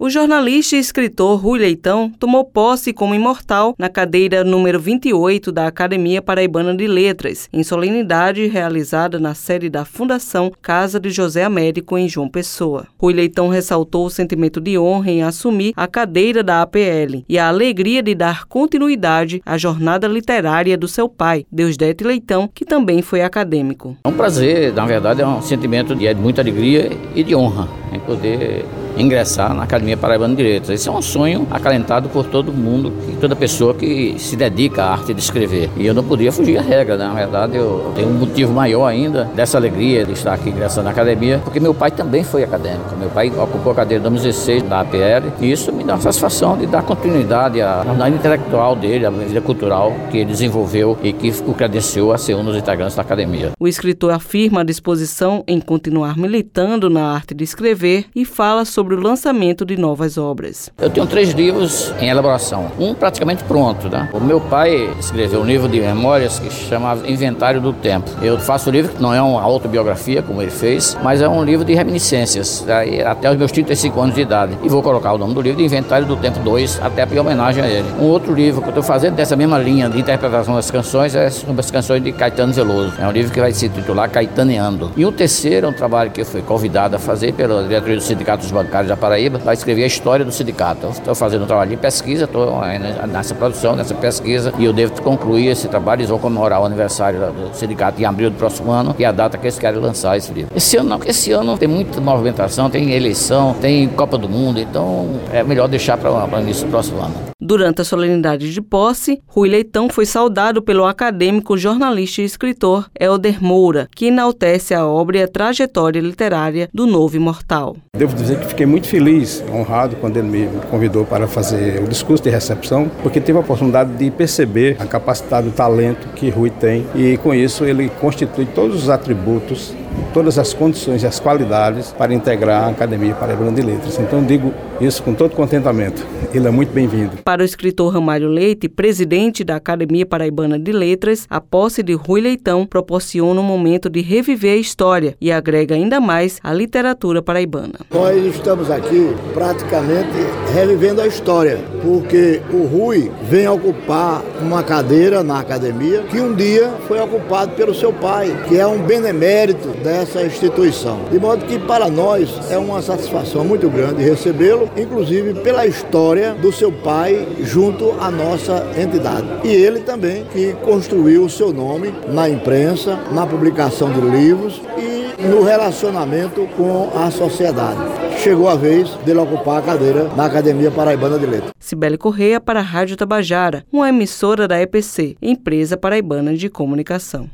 O jornalista e escritor Rui Leitão tomou posse como imortal na cadeira número 28 da Academia Paraibana de Letras, em solenidade realizada na sede da Fundação Casa de José Américo, em João Pessoa. Rui Leitão ressaltou o sentimento de honra em assumir a cadeira da APL e a alegria de dar continuidade à jornada literária do seu pai, Deusdete Leitão, que também foi acadêmico. É um prazer, na verdade, é um sentimento de muita alegria e de honra em poder ingressar na Academia Paraibana de Direitos. Esse é um sonho acalentado por todo mundo, toda pessoa que se dedica à arte de escrever. E eu não podia fugir à regra, né? na verdade eu tenho um motivo maior ainda dessa alegria de estar aqui ingressando na academia, porque meu pai também foi acadêmico. Meu pai ocupou a cadeira 2016 da APL e isso me dá a satisfação de dar continuidade à jornada intelectual dele, à vida cultural que ele desenvolveu e que o credenciou a ser um dos integrantes da academia. O escritor afirma a disposição em continuar militando na arte de escrever e fala sobre sobre o lançamento de novas obras. Eu tenho três livros em elaboração, um praticamente pronto. Né? O meu pai escreveu um livro de memórias que se chama Inventário do Tempo. Eu faço o livro que não é uma autobiografia, como ele fez, mas é um livro de reminiscências, até os meus 35 anos de idade. E vou colocar o nome do livro de Inventário do Tempo 2, até em homenagem a ele. Um outro livro que eu estou fazendo dessa mesma linha de interpretação das canções é sobre as canções de Caetano Veloso. É um livro que vai se titular Caetaneando. E o terceiro é um trabalho que eu fui convidado a fazer pela diretoria do Sindicato dos Bancários da Paraíba vai escrever a história do sindicato. Estou fazendo um trabalho de pesquisa, estou nessa produção, nessa pesquisa, e eu devo concluir esse trabalho. Eles vão comemorar o aniversário do sindicato em abril do próximo ano, e a data que eles querem lançar esse livro. Esse ano não, esse ano tem muita movimentação, tem eleição, tem Copa do Mundo, então é melhor deixar para o início do próximo ano. Durante a solenidade de posse, Rui Leitão foi saudado pelo acadêmico, jornalista e escritor Helder Moura, que enaltece a obra e a trajetória literária do novo imortal. Devo dizer que fiquei muito feliz, honrado, quando ele me convidou para fazer o discurso de recepção, porque tive a oportunidade de perceber a capacidade, o talento que Rui tem e com isso ele constitui todos os atributos todas as condições e as qualidades para integrar a Academia Paraibana de Letras. Então digo isso com todo contentamento. Ele é muito bem-vindo. Para o escritor Ramário Leite, presidente da Academia Paraibana de Letras, a posse de Rui Leitão proporciona um momento de reviver a história e agrega ainda mais a literatura paraibana. Nós estamos aqui praticamente revivendo a história, porque o Rui vem ocupar uma cadeira na academia que um dia foi ocupado pelo seu pai, que é um benemérito dessa instituição. De modo que para nós é uma satisfação muito grande recebê-lo, inclusive pela história do seu pai junto à nossa entidade. E ele também que construiu o seu nome na imprensa, na publicação de livros e no relacionamento com a sociedade. Chegou a vez dele ocupar a cadeira na Academia Paraibana de Letras. Cibele Correia para a Rádio Tabajara, uma emissora da EPC, Empresa Paraibana de Comunicação.